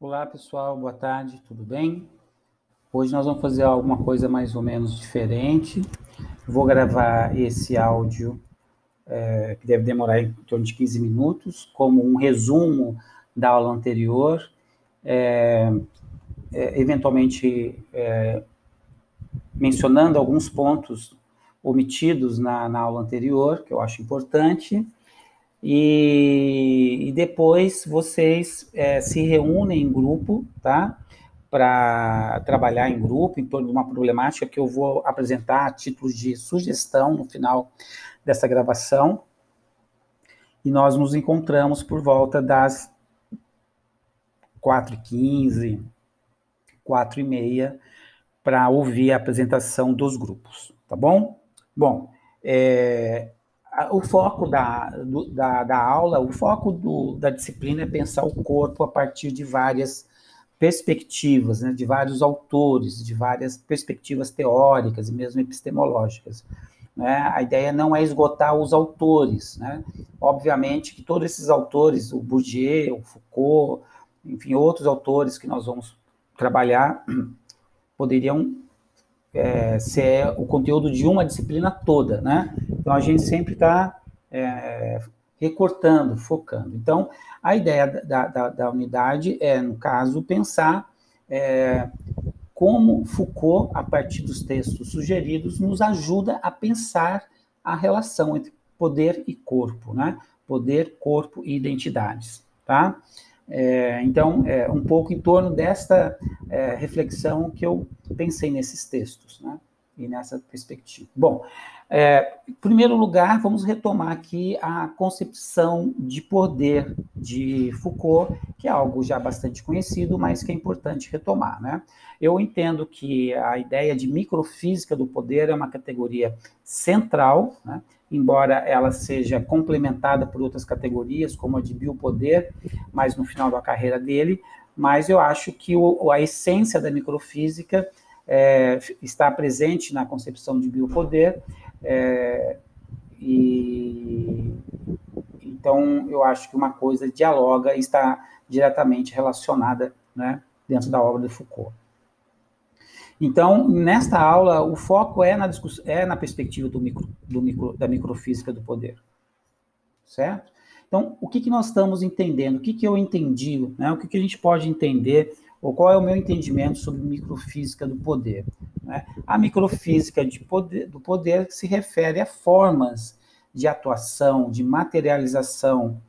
Olá pessoal, boa tarde, tudo bem? Hoje nós vamos fazer alguma coisa mais ou menos diferente. Vou gravar esse áudio, é, que deve demorar em torno de 15 minutos, como um resumo da aula anterior, é, é, eventualmente é, mencionando alguns pontos omitidos na, na aula anterior, que eu acho importante, e, e depois vocês é, se reúnem em grupo, tá? Para trabalhar em grupo em torno de uma problemática que eu vou apresentar a título de sugestão no final dessa gravação. E nós nos encontramos por volta das 4h15, 4h30, para ouvir a apresentação dos grupos, tá bom? Bom, é, o foco da, do, da, da, aula, o foco do, da disciplina é pensar o corpo a partir de várias perspectivas, né, de vários autores, de várias perspectivas teóricas e mesmo epistemológicas. Né? A ideia não é esgotar os autores. Né? Obviamente que todos esses autores, o Bourdieu, o Foucault, enfim, outros autores que nós vamos trabalhar, poderiam é, ser o conteúdo de uma disciplina toda, né? Então a gente sempre está é, recortando, focando. Então a ideia da, da, da unidade é, no caso, pensar é, como Foucault, a partir dos textos sugeridos, nos ajuda a pensar a relação entre poder e corpo, né? Poder, corpo e identidades, tá? É, então, é um pouco em torno desta é, reflexão que eu pensei nesses textos, né? E nessa perspectiva. Bom, é, em primeiro lugar, vamos retomar aqui a concepção de poder de Foucault, que é algo já bastante conhecido, mas que é importante retomar, né? Eu entendo que a ideia de microfísica do poder é uma categoria central, né? embora ela seja complementada por outras categorias, como a de biopoder, mas no final da carreira dele, mas eu acho que o, a essência da microfísica é, está presente na concepção de biopoder, é, e então eu acho que uma coisa dialoga e está diretamente relacionada né, dentro da obra de Foucault. Então, nesta aula, o foco é na, é na perspectiva do micro, do micro, da microfísica do poder. Certo? Então, o que, que nós estamos entendendo? O que, que eu entendi? Né? O que, que a gente pode entender? Ou qual é o meu entendimento sobre microfísica do poder? Né? A microfísica poder, do poder se refere a formas de atuação, de materialização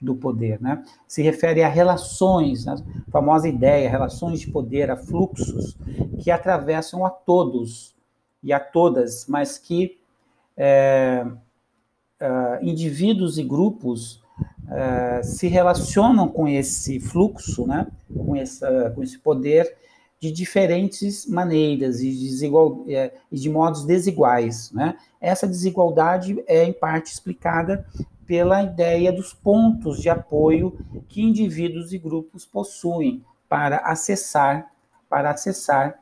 do poder, né? Se refere a relações, né? a famosa ideia, relações de poder, a fluxos que atravessam a todos e a todas, mas que é, é, indivíduos e grupos se relacionam com esse fluxo, né? Com essa, com esse poder de diferentes maneiras e de, desigual, é, e de modos desiguais, né? Essa desigualdade é em parte explicada pela ideia dos pontos de apoio que indivíduos e grupos possuem para acessar para acessar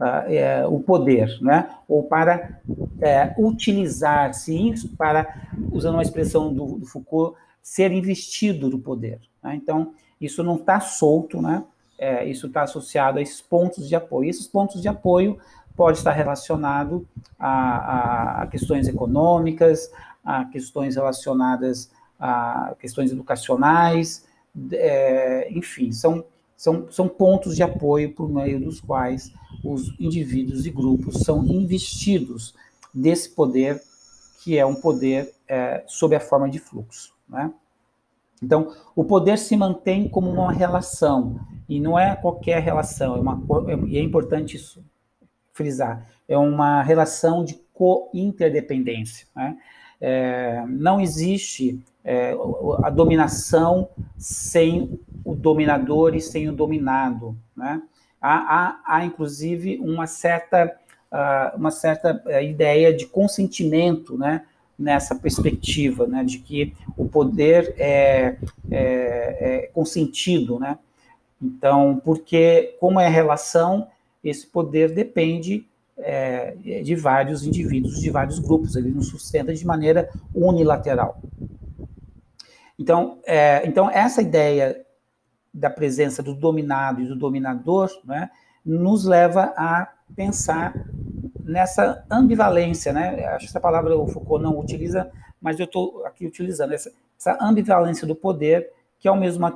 uh, é, o poder, né? ou para é, utilizar-se para, usando uma expressão do, do, Foucault, ser investido do poder. Né? Então, isso não está solto, né? É, isso está associado a esses pontos de apoio. E esses pontos de apoio pode estar relacionado a, a, a questões econômicas, a questões relacionadas a questões educacionais, é, enfim, são, são, são pontos de apoio por meio dos quais os indivíduos e grupos são investidos desse poder, que é um poder é, sob a forma de fluxo. Né? Então, o poder se mantém como uma relação, e não é qualquer relação, é uma, e é importante isso frisar, é uma relação de co-interdependência. Né? É, não existe é, a dominação sem o dominador e sem o dominado. Né? Há, há, há inclusive, uma certa, uh, uma certa é, ideia de consentimento né, nessa perspectiva, né, de que o poder é, é, é consentido. Né? Então, porque, como é relação, esse poder depende é, de vários indivíduos, de vários grupos, ele não sustenta de maneira unilateral. Então, é, então essa ideia da presença do dominado e do dominador, né, nos leva a pensar nessa ambivalência, né? Acho que essa palavra o Foucault não utiliza, mas eu estou aqui utilizando essa, essa, ambivalência do poder que ao mesmo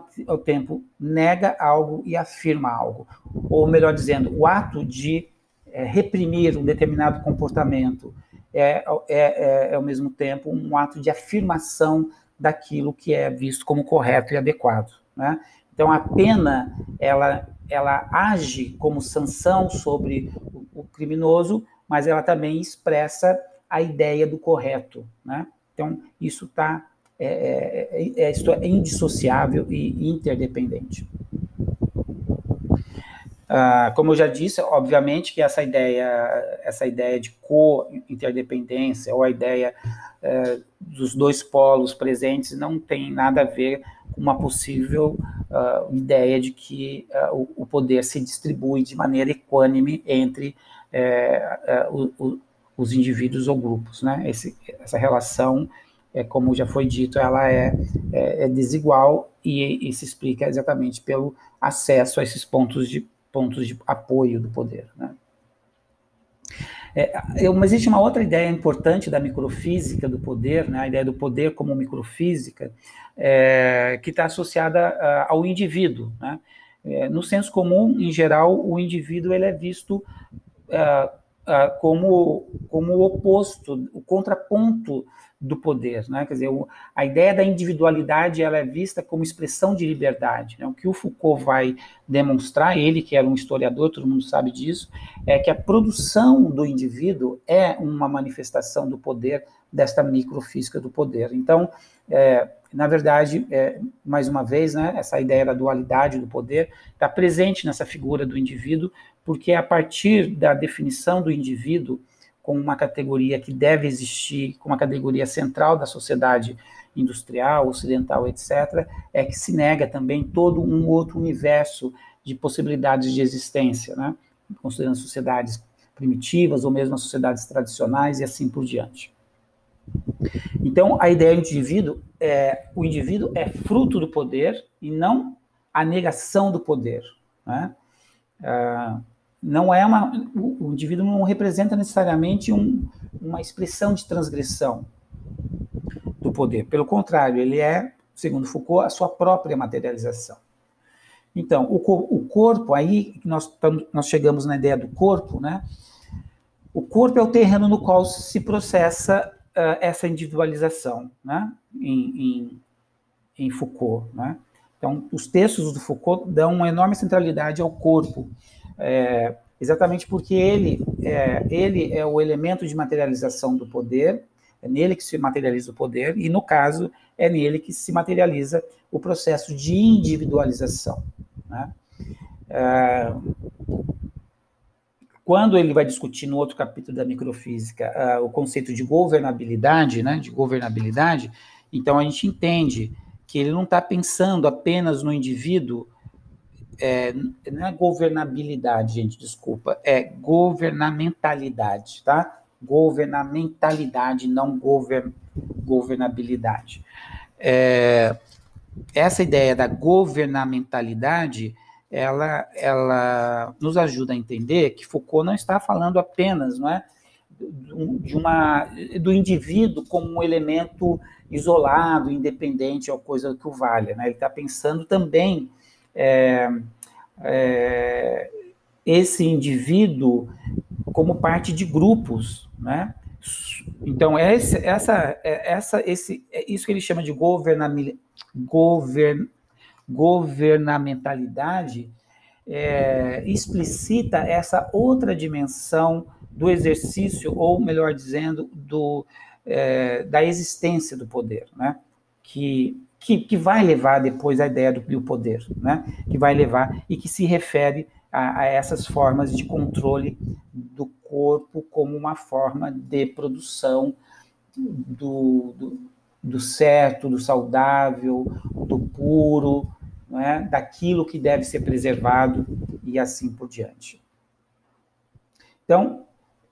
tempo nega algo e afirma algo, ou melhor dizendo, o ato de é, reprimir um determinado comportamento é, é, é, é ao mesmo tempo um ato de afirmação daquilo que é visto como correto e adequado, né? Então a pena ela ela age como sanção sobre o criminoso, mas ela também expressa a ideia do correto, né? Então isso está é, é, é, é indissociável e interdependente. Ah, como eu já disse, obviamente que essa ideia, essa ideia de co-interdependência ou a ideia é, dos dois polos presentes não tem nada a ver com uma possível uh, ideia de que uh, o, o, poder se distribui de maneira equânime entre uh, o, os indivíduos ou grupos, né? Esse, essa relação, é, como já foi dito, ela é, é, é desigual e, e, se explica exatamente pelo acesso a esses pontos de pontos de apoio do poder, né? É, mas existe uma outra ideia importante da microfísica do poder, né, a ideia do poder como microfísica, é, que está associada a, ao indivíduo. Né? É, no senso comum, em geral, o indivíduo ele é visto é, é, como, como o oposto, o contraponto do poder, né? Quer dizer, o, a ideia da individualidade ela é vista como expressão de liberdade. Né? O que o Foucault vai demonstrar, ele que era um historiador, todo mundo sabe disso, é que a produção do indivíduo é uma manifestação do poder desta microfísica do poder. Então, é, na verdade, é, mais uma vez, né, essa ideia da dualidade do poder está presente nessa figura do indivíduo, porque é a partir da definição do indivíduo como uma categoria que deve existir, como uma categoria central da sociedade industrial, ocidental, etc., é que se nega também todo um outro universo de possibilidades de existência, né? considerando sociedades primitivas ou mesmo as sociedades tradicionais e assim por diante. Então, a ideia do indivíduo é o indivíduo é fruto do poder e não a negação do poder. Né? Ah, não é uma, o, o indivíduo não representa necessariamente um, uma expressão de transgressão do poder. Pelo contrário, ele é, segundo Foucault, a sua própria materialização. Então, o, o corpo, aí nós, nós chegamos na ideia do corpo, né? O corpo é o terreno no qual se processa uh, essa individualização, né? Em, em, em Foucault, né? Então, os textos do Foucault dão uma enorme centralidade ao corpo é, exatamente porque ele é, ele é o elemento de materialização do poder, é nele que se materializa o poder, e no caso, é nele que se materializa o processo de individualização. Né? É, quando ele vai discutir no outro capítulo da microfísica uh, o conceito de governabilidade, né, de governabilidade, então a gente entende que ele não está pensando apenas no indivíduo é, não é governabilidade, gente, desculpa, é governamentalidade, tá? Governamentalidade, não govern, governabilidade. É, essa ideia da governamentalidade, ela, ela nos ajuda a entender que Foucault não está falando apenas, não é, de uma do indivíduo como um elemento isolado, independente ou coisa que o valha, né? Ele está pensando também é, é, esse indivíduo como parte de grupos, né? Então, esse, essa, essa, esse, é isso que ele chama de govern, governamentalidade é, explicita essa outra dimensão do exercício, ou melhor dizendo, do, é, da existência do poder, né? que que, que vai levar depois a ideia do, do poder, né? que vai levar e que se refere a, a, essas formas de controle do corpo como uma forma de produção do, do, do certo, do saudável, do puro, é? daquilo que deve ser preservado e assim por diante. Então,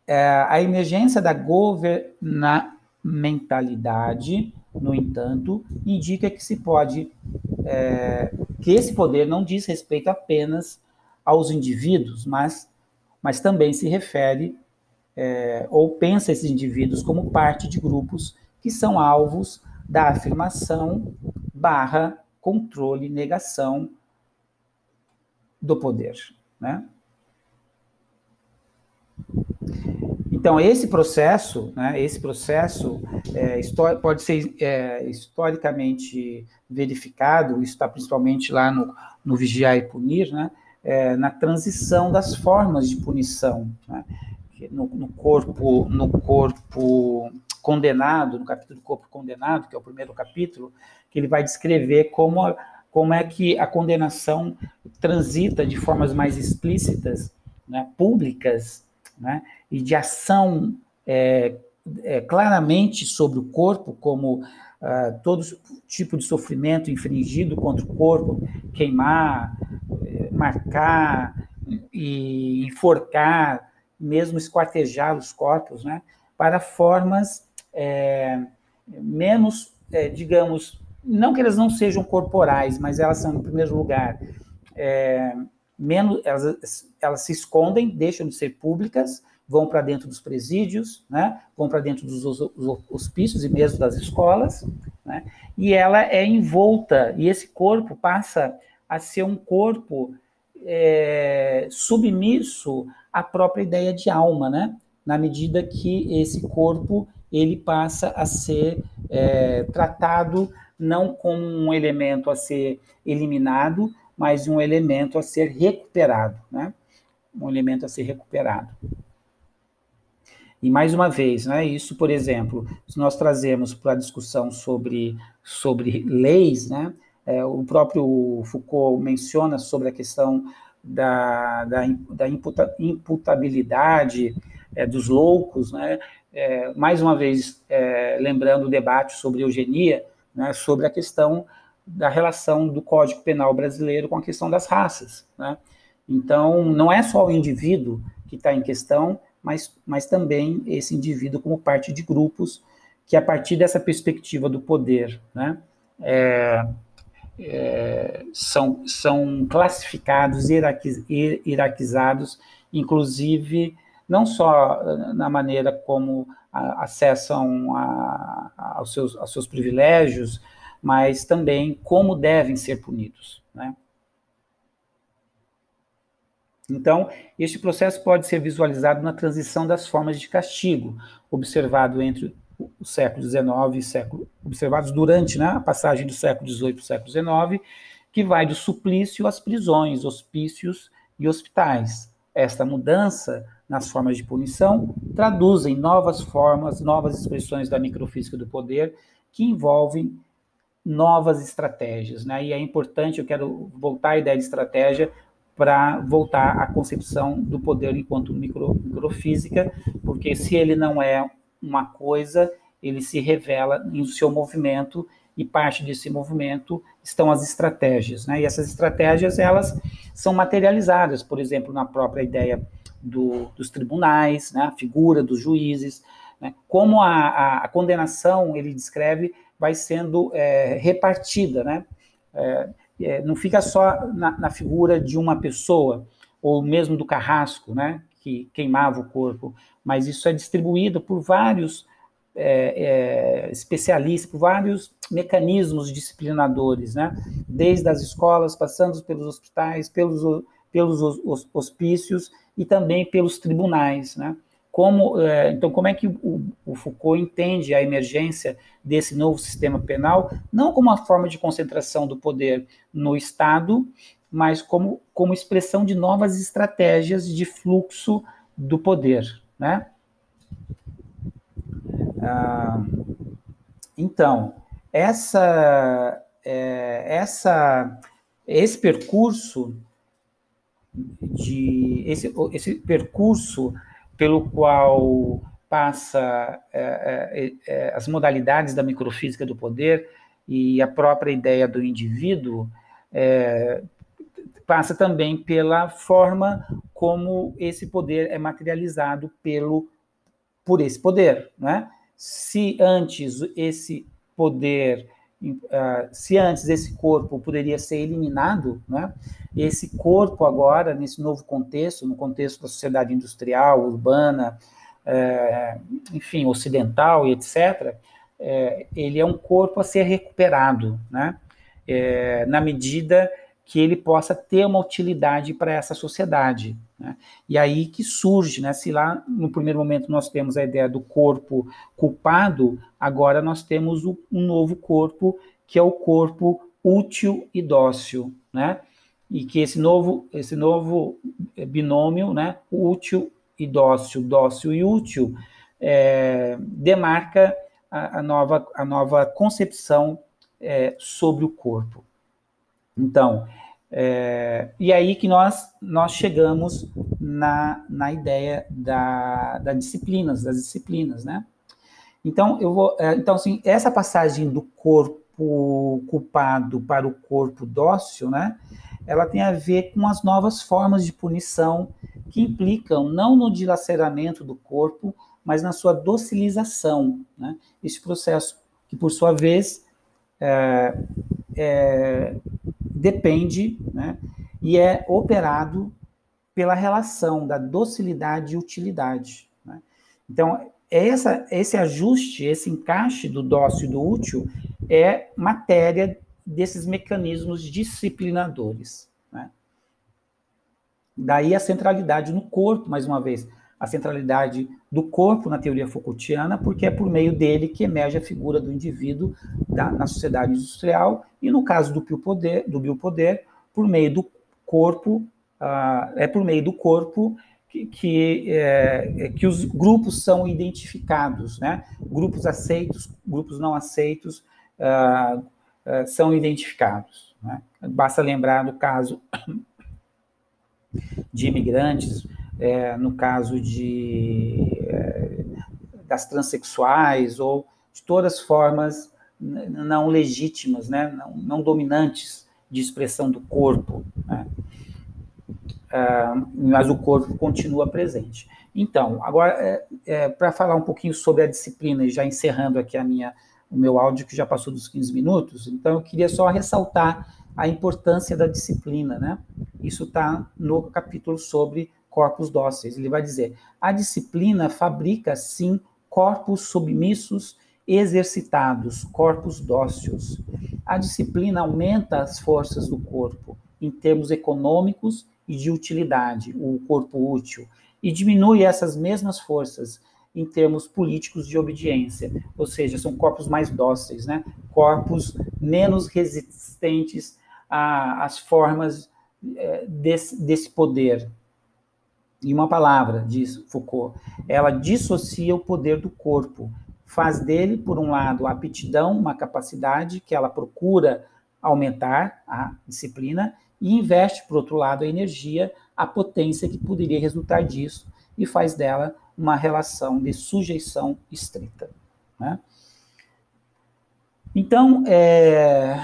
é, a emergência da governamentalidade no entanto, indica que se pode é, que esse poder não diz respeito apenas aos indivíduos, mas, mas também se refere é, ou pensa esses indivíduos como parte de grupos que são alvos da afirmação barra controle, negação do poder, né? Então, esse processo, né, esse processo é, pode ser é, historicamente verificado, isso está principalmente lá no, no Vigiar e Punir, né, é, na transição das formas de punição. Né, no, no, corpo, no corpo condenado, no capítulo do corpo condenado, que é o primeiro capítulo, que ele vai descrever como, como é que a condenação transita de formas mais explícitas, né, públicas, né, e de ação é, é, claramente sobre o corpo, como uh, todo tipo de sofrimento infringido contra o corpo, queimar, é, marcar e enforcar, mesmo esquartejar os corpos, né, para formas é, menos, é, digamos, não que elas não sejam corporais, mas elas são, em primeiro lugar, é, menos, elas, elas se escondem, deixam de ser públicas, vão para dentro dos presídios, né? vão para dentro dos hospícios e mesmo das escolas, né? e ela é envolta, e esse corpo passa a ser um corpo é, submisso à própria ideia de alma, né? na medida que esse corpo ele passa a ser é, tratado não como um elemento a ser eliminado, mas um elemento a ser recuperado, né? Um elemento a ser recuperado. E mais uma vez, né, isso, por exemplo, se nós trazemos para a discussão sobre, sobre leis, né, é, o próprio Foucault menciona sobre a questão da, da, da imputa, imputabilidade é, dos loucos, né, é, mais uma vez, é, lembrando o debate sobre eugenia, né, sobre a questão da relação do Código Penal brasileiro com a questão das raças. Né? Então, não é só o indivíduo que está em questão, mas, mas também esse indivíduo como parte de grupos que, a partir dessa perspectiva do poder, né, é, é, são, são classificados, hierarquiz, hierarquizados, inclusive não só na maneira como acessam a, a, aos, seus, seus privilégios, mas também como devem ser punidos. Né? Então, este processo pode ser visualizado na transição das formas de castigo, observado entre o século XIX e século, observados durante né, a passagem do século XVIII para o século XIX, que vai do suplício às prisões, hospícios e hospitais. Esta mudança nas formas de punição traduzem novas formas, novas expressões da microfísica do poder que envolvem novas estratégias. Né? E é importante, eu quero voltar à ideia de estratégia para voltar à concepção do poder enquanto micro, microfísica, porque se ele não é uma coisa, ele se revela em seu movimento e parte desse movimento estão as estratégias, né? E essas estratégias elas são materializadas, por exemplo, na própria ideia do, dos tribunais, né? A figura dos juízes, né? Como a, a, a condenação ele descreve vai sendo é, repartida, né? É, é, não fica só na, na, figura de uma pessoa ou mesmo do carrasco, né? Que queimava o corpo, mas isso é distribuído por vários é, é, especialistas, por vários mecanismos disciplinadores, né? desde as escolas, passando pelos hospitais, pelos, pelos hospícios e também pelos tribunais. Né? Como, é, então, como é que o, Foucault entende a emergência desse novo sistema penal, não como uma forma de concentração do poder no Estado, mas como, como expressão de novas estratégias de fluxo do poder, né? Ah, então, essa, é, essa, esse percurso de esse, esse percurso pelo qual passa é, é, é, as modalidades da microfísica do poder e a própria ideia do indivíduo é, passa também pela forma como esse poder é materializado pelo por esse poder, né? Se antes esse poder se antes esse corpo poderia ser eliminado, né, esse corpo agora, nesse novo contexto, no contexto da sociedade industrial, urbana, é, enfim, ocidental e etc., é, ele é um corpo a ser recuperado, né, é, na medida que ele possa ter uma utilidade para essa sociedade. Né? E aí que surge, né? se lá no primeiro momento nós temos a ideia do corpo culpado, agora nós temos um novo corpo, que é o corpo útil e dócil, né? E que esse novo, esse novo binômio, né, útil e dócil, dócil e útil, é, demarca a, a, nova, a nova concepção é, sobre o corpo. Então, é, e aí que nós, nós chegamos na, na ideia da, da disciplinas, das disciplinas, né? Então, eu vou, é, então, assim, essa passagem do corpo culpado para o corpo dócil, né? Ela tem a ver com as novas formas de punição que implicam não no dilaceramento do corpo, mas na sua docilização, né? Esse processo que, por sua vez, é, é, depende né, e é operado pela relação da docilidade e utilidade. Né? Então, essa, esse ajuste, esse encaixe do dócil e do útil é matéria desses mecanismos disciplinadores. Né? Daí a centralidade no corpo, mais uma vez, a centralidade do corpo na teoria Foucaultiana, porque é por meio dele que emerge a figura do indivíduo da, na sociedade industrial, e no caso do biopoder, do biopoder por meio do corpo, uh, é por meio do corpo que, que, é, que, os grupos são identificados, né? grupos aceitos, grupos não aceitos uh, uh, são identificados. Né? Basta lembrar do caso de imigrantes, é, no caso de, é, das transexuais ou de todas as formas não legítimas, né, não, não dominantes de expressão do corpo, né? ah, mas o corpo continua presente. Então, agora, é, é, para falar um pouquinho sobre a disciplina, e já encerrando aqui a minha, o meu áudio, que já passou dos 15 minutos, então eu queria só ressaltar a importância da disciplina, né? Isso está no capítulo sobre corpos dóceis. Ele vai dizer: a disciplina fabrica, sim, corpos submissos, exercitados, corpos dóceis. A disciplina aumenta as forças do corpo em termos econômicos e de utilidade, o corpo útil, e diminui essas mesmas forças em termos políticos de obediência, ou seja, são corpos mais dóceis, né? corpos menos resistentes às formas é, desse, desse poder, e uma palavra, diz Foucault, ela dissocia o poder do corpo, faz dele, por um lado, a aptidão, uma capacidade que ela procura aumentar, a disciplina, e investe, por outro lado, a energia, a potência que poderia resultar disso, e faz dela uma relação de sujeição estrita. Né? Então, é,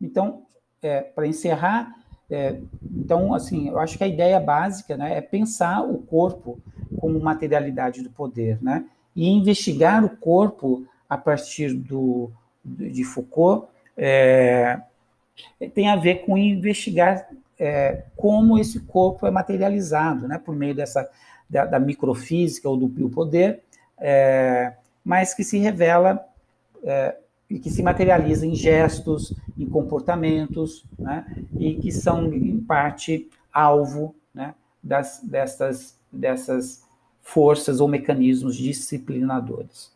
então é, para encerrar, é, então, assim, eu acho que a ideia básica né, é pensar o corpo como materialidade do poder, né? E investigar o corpo a partir do, de Foucault é, tem a ver com investigar é, como esse corpo é materializado, né? Por meio dessa da, da microfísica ou do biopoder, é, mas que se revela é, e que se materializa em gestos, em comportamentos, né, e que são, em parte, alvo né, das, dessas, dessas forças ou mecanismos disciplinadores.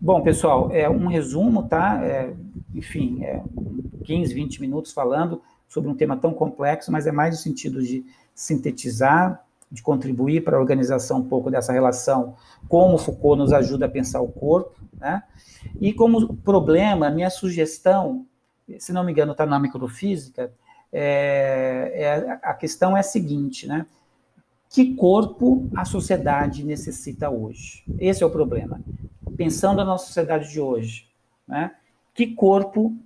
Bom, pessoal, é um resumo, tá? É, enfim, é 15, 20 minutos falando sobre um tema tão complexo, mas é mais no sentido de sintetizar, de contribuir para a organização um pouco dessa relação, como Foucault nos ajuda a pensar o corpo, né? E como problema, minha sugestão, se não me engano, está na microfísica, é, é, a questão é a seguinte, né? Que corpo a sociedade necessita hoje? Esse é o problema. Pensando na nossa sociedade de hoje, né? Que corpo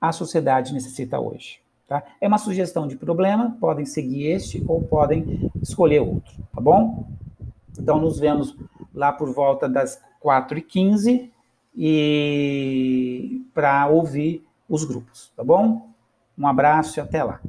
a sociedade necessita hoje? Tá? É uma sugestão de problema, podem seguir este ou podem escolher outro, tá bom? Então, nos vemos lá por volta das 4h15 e para ouvir os grupos, tá bom? Um abraço e até lá.